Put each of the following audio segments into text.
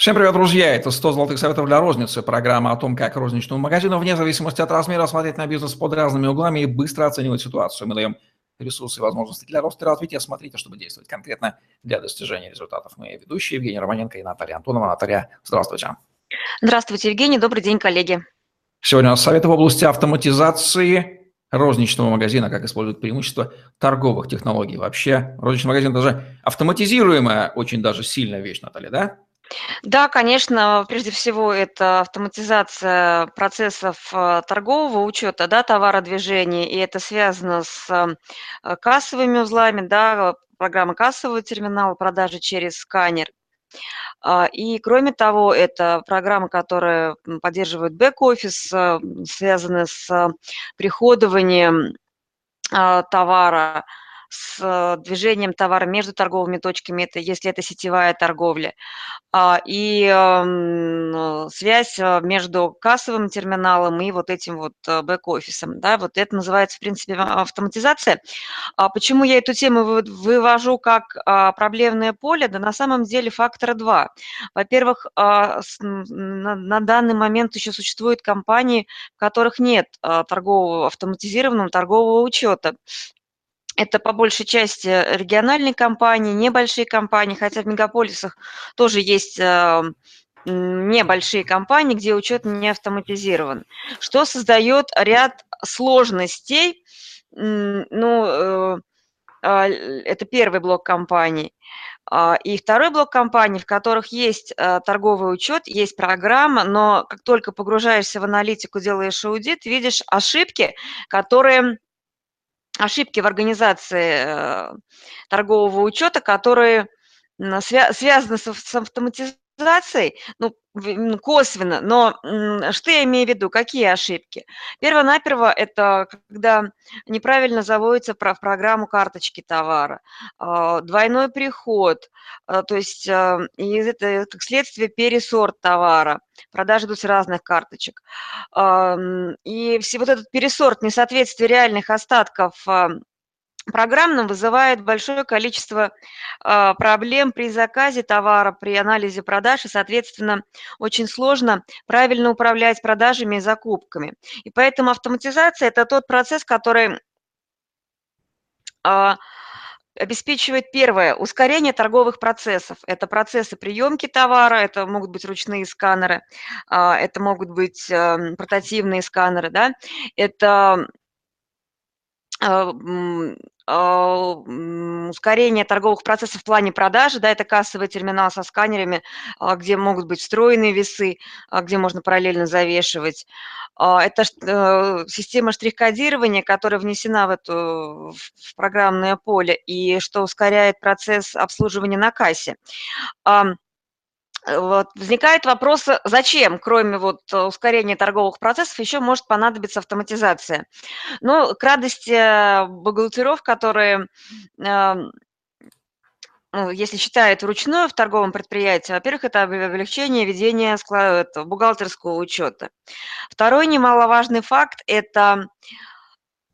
Всем привет, друзья! Это 100 золотых советов для розницы. Программа о том, как розничному магазину вне зависимости от размера смотреть на бизнес под разными углами и быстро оценивать ситуацию. Мы даем ресурсы и возможности для роста и развития. Смотрите, чтобы действовать конкретно для достижения результатов. Мы ведущие Евгений Романенко и Наталья Антонова. Наталья, здравствуйте. Здравствуйте, Евгений. Добрый день, коллеги. Сегодня у нас советы в области автоматизации розничного магазина, как используют преимущества торговых технологий. Вообще, розничный магазин даже автоматизируемая очень даже сильная вещь, Наталья, да? Да, конечно, прежде всего это автоматизация процессов э, торгового учета, да, товародвижения, и это связано с э, кассовыми узлами, да, программа кассового терминала, продажи через сканер. А, и кроме того, это программа, которая поддерживает бэк-офис, э, связанная с приходованием товара, с э, движением товара между торговыми точками, это если это сетевая торговля, а, и э, связь э, между кассовым терминалом и вот этим вот бэк-офисом. Да, вот это называется, в принципе, автоматизация. А почему я эту тему вывожу как а, проблемное поле? Да на самом деле фактора два. Во-первых, на данный момент еще существуют компании, в которых нет торгового автоматизированного торгового учета. Это по большей части региональные компании, небольшие компании, хотя в мегаполисах тоже есть э, небольшие компании, где учет не автоматизирован, что создает ряд сложностей. Ну, э, а, это первый блок компаний. А, и второй блок компаний, в которых есть э, торговый учет, есть программа, но как только погружаешься в аналитику, делаешь аудит, видишь ошибки, которые ошибки в организации э, торгового учета, которые связаны с автоматизацией, ну, косвенно, но что я имею в виду, какие ошибки? Перво-наперво это когда неправильно заводится в программу карточки товара, а, двойной приход, а, то есть а, и это следствие пересорт товара, продажи идут с разных карточек. И все вот этот пересорт, несоответствие реальных остатков программным вызывает большое количество а, проблем при заказе товара, при анализе продаж, и, соответственно, очень сложно правильно управлять продажами и закупками. И поэтому автоматизация – это тот процесс, который а, обеспечивает первое – ускорение торговых процессов. Это процессы приемки товара, это могут быть ручные сканеры, а, это могут быть портативные сканеры, да? это ускорение торговых процессов в плане продажи, да, это кассовый терминал со сканерами, а, где могут быть встроенные весы, а, где можно параллельно завешивать. Это э, система штрих-кодирования, которая внесена в, эту, в программное поле и что ускоряет процесс обслуживания на кассе. Вот. Возникает вопрос, зачем, кроме вот ускорения торговых процессов, еще может понадобиться автоматизация. Ну, к радости бухгалтеров, которые ну, если считают вручную в торговом предприятии, во-первых, это облегчение ведения бухгалтерского учета. Второй немаловажный факт – это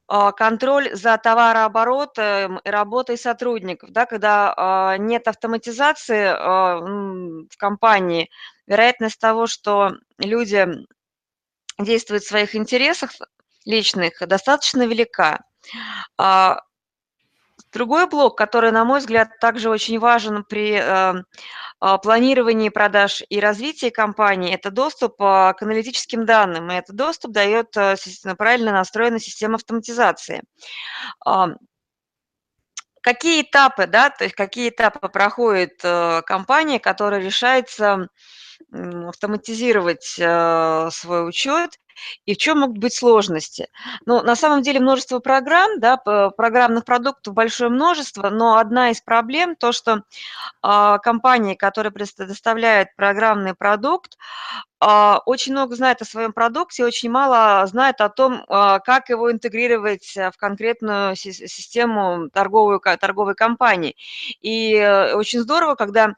контроль за товарооборотом и работой сотрудников. Да, когда а, нет автоматизации а, в компании, вероятность того, что люди действуют в своих интересах личных, достаточно велика. Другой блок, который, на мой взгляд, также очень важен при а, планировании продаж и развитии компании– это доступ а, к аналитическим данным, и этот доступ дает а, правильно настроенная система автоматизации. Какие этапы, да, то есть какие этапы проходит компания, которая решается автоматизировать свой учет и в чем могут быть сложности? Ну, на самом деле множество программ, да, программных продуктов большое множество, но одна из проблем то, что э, компании, которые предоставляют программный продукт, э, очень много знают о своем продукте, очень мало знают о том, э, как его интегрировать в конкретную систему торговой, торговой компании. И э, очень здорово, когда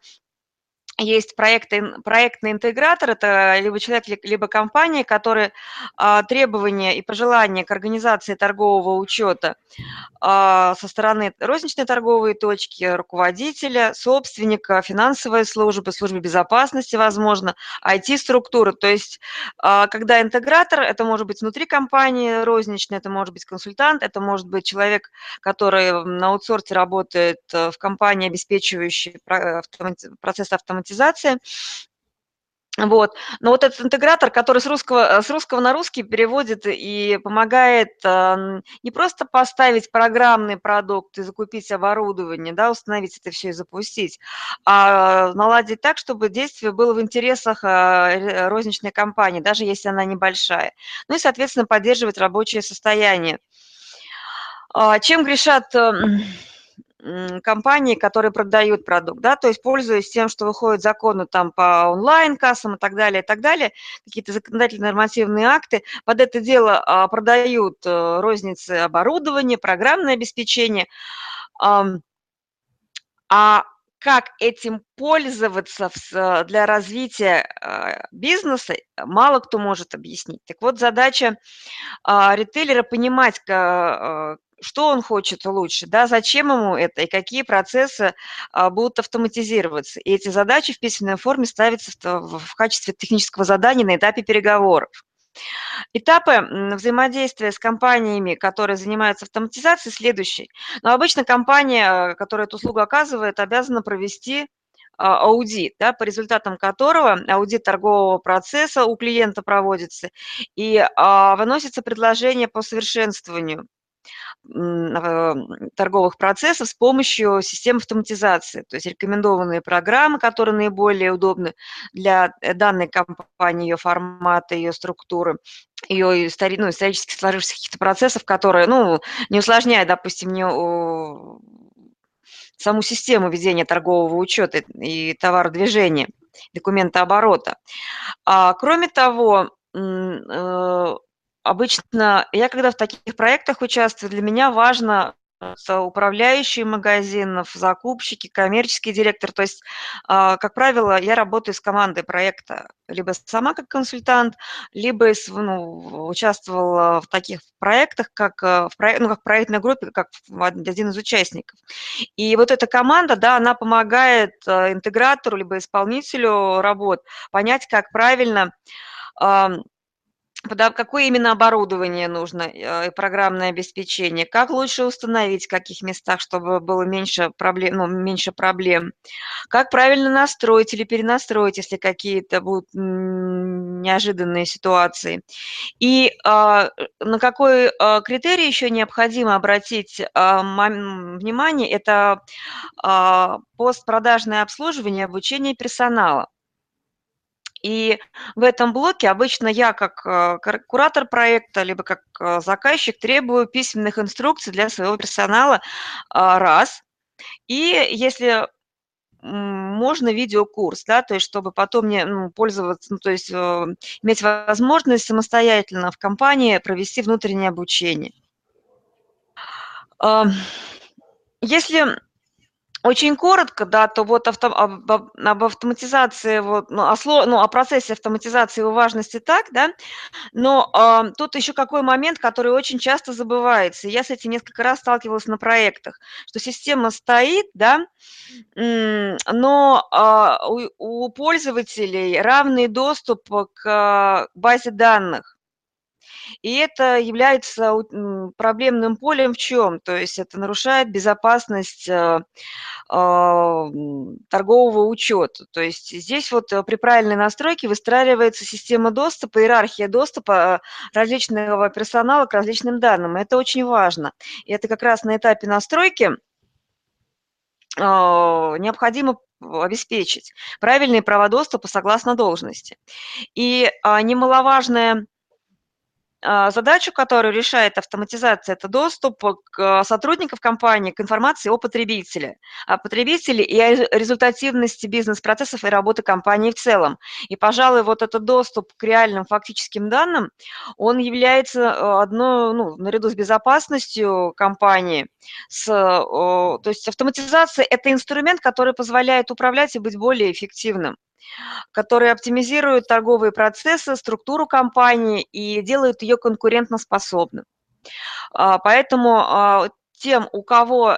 есть проекты, проектный интегратор, это либо человек, либо компания, которые а, требования и пожелания к организации торгового учета а, со стороны розничной торговой точки, руководителя, собственника, финансовой службы, службы безопасности, возможно, IT-структуры. То есть, а, когда интегратор, это может быть внутри компании розничной, это может быть консультант, это может быть человек, который на аутсорте работает э, в компании, обеспечивающей процесс автоматизации автоматизация. Вот. Но вот этот интегратор, который с русского, с русского на русский переводит и помогает э, не просто поставить программный продукт и закупить оборудование, да, установить это все и запустить, а наладить так, чтобы действие было в интересах э, розничной компании, даже если она небольшая. Ну и, соответственно, поддерживать рабочее состояние. Э, чем грешат... Э, компании, которые продают продукт, да, то есть пользуясь тем, что выходят законы там по онлайн-кассам и так далее, и так далее, какие-то законодательные нормативные акты, под это дело а, продают э, розницы оборудования, программное обеспечение, а как этим пользоваться для развития а, бизнеса, мало кто может объяснить. Так вот, задача а, ритейлера понимать, что он хочет лучше, да, зачем ему это и какие процессы а, будут автоматизироваться. И эти задачи в письменной форме ставятся в, в качестве технического задания на этапе переговоров. Этапы взаимодействия с компаниями, которые занимаются автоматизацией, следующие. Но обычно компания, которая эту услугу оказывает, обязана провести а, аудит, да, по результатам которого аудит торгового процесса у клиента проводится, и а, выносится предложение по совершенствованию торговых процессов с помощью систем автоматизации, то есть рекомендованные программы, которые наиболее удобны для э, данной компании, ее формата, ее структуры, ее истори, ну, исторически сложившихся каких-то процессов, которые, ну, не усложняют, допустим, не саму систему ведения торгового учета и товародвижения, документооборота. А, кроме того, э, Обычно я когда в таких проектах участвую, для меня важно управляющие магазинов, закупщики, коммерческий директор. То есть, а, как правило, я работаю с командой проекта, либо сама как консультант, либо ну, участвовала в таких проектах, как э, в, проект, ну, как проектной группе, как один из участников. И вот эта команда, да, она помогает э, интегратору, либо исполнителю работ понять, как правильно какое именно оборудование нужно, э, программное обеспечение, как лучше установить, в каких местах, чтобы было меньше проблем, ну, меньше проблем, как правильно настроить или перенастроить, если какие-то будут неожиданные ситуации. И а, на какой а, критерий еще необходимо обратить а, внимание, это а, постпродажное обслуживание, обучение персонала. И в этом блоке обычно я, как э, куратор проекта, либо как э, заказчик, требую письменных инструкций для своего персонала а, раз. И если можно видеокурс, да, то есть чтобы потом не ну, пользоваться, ну, то есть э, иметь возможность самостоятельно в компании провести внутреннее обучение. Если очень коротко, да, то вот авто, об, об автоматизации, вот, ну, о, сло, ну, о процессе автоматизации его важности так, да, но э, тут еще какой момент, который очень часто забывается. Я с этим несколько раз сталкивалась на проектах, что система стоит, да, но э, у, у пользователей равный доступ к базе данных. И это является проблемным полем в чем? То есть это нарушает безопасность э, а, торгового учета. То есть здесь вот э, при правильной настройке выстраивается система доступа, иерархия доступа э, различного персонала к различным данным. Это очень важно. И это как раз на этапе настройки а, необходимо обеспечить правильные права доступа согласно должности. И а, немаловажная задачу, которую решает автоматизация, это доступ к сотрудников компании к информации о потребителе, о потребителе и о результативности бизнес-процессов и работы компании в целом. И, пожалуй, вот этот доступ к реальным фактическим данным, он является э, одной, ну, наряду с безопасностью компании, с, то есть автоматизация – это инструмент, который позволяет управлять и быть более эффективным которые оптимизируют торговые процессы, структуру компании и делают ее конкурентоспособной. А, поэтому а, тем, у кого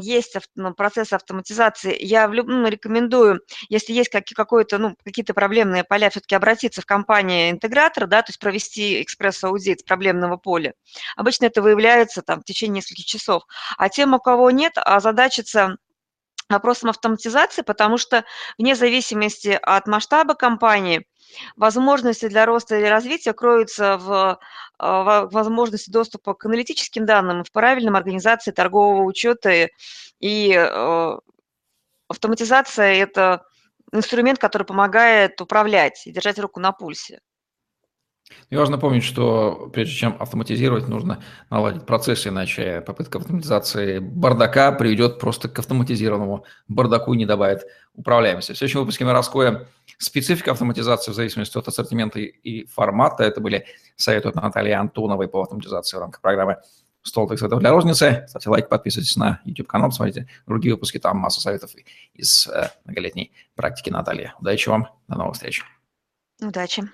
есть ну, процесс автоматизации, я ну, рекомендую, если есть какие-то, ну, какие-то проблемные поля, все-таки обратиться в компанию-интегратор, да, то есть провести экспресс-аудит проблемного поля. Обычно это выявляется там, в течение нескольких часов. А тем, у кого нет, озадачиться вопросом автоматизации, потому что вне зависимости от масштаба компании, возможности для роста или развития кроются в, в возможности доступа к аналитическим данным, в правильном организации торгового учета. И э, автоматизация – это инструмент, который помогает управлять и держать руку на пульсе. И важно помнить, что прежде чем автоматизировать, нужно наладить процессы, иначе попытка автоматизации бардака приведет просто к автоматизированному бардаку и не добавит управляемости. В следующем выпуске мы раскроем специфику автоматизации в зависимости от ассортимента и формата. Это были советы от Натальи Антоновой по автоматизации в рамках программы «Стол советов для розницы». Ставьте лайк, подписывайтесь на YouTube-канал, смотрите другие выпуски, там масса советов из э, многолетней практики Натальи. Удачи вам, до новых встреч. Удачи.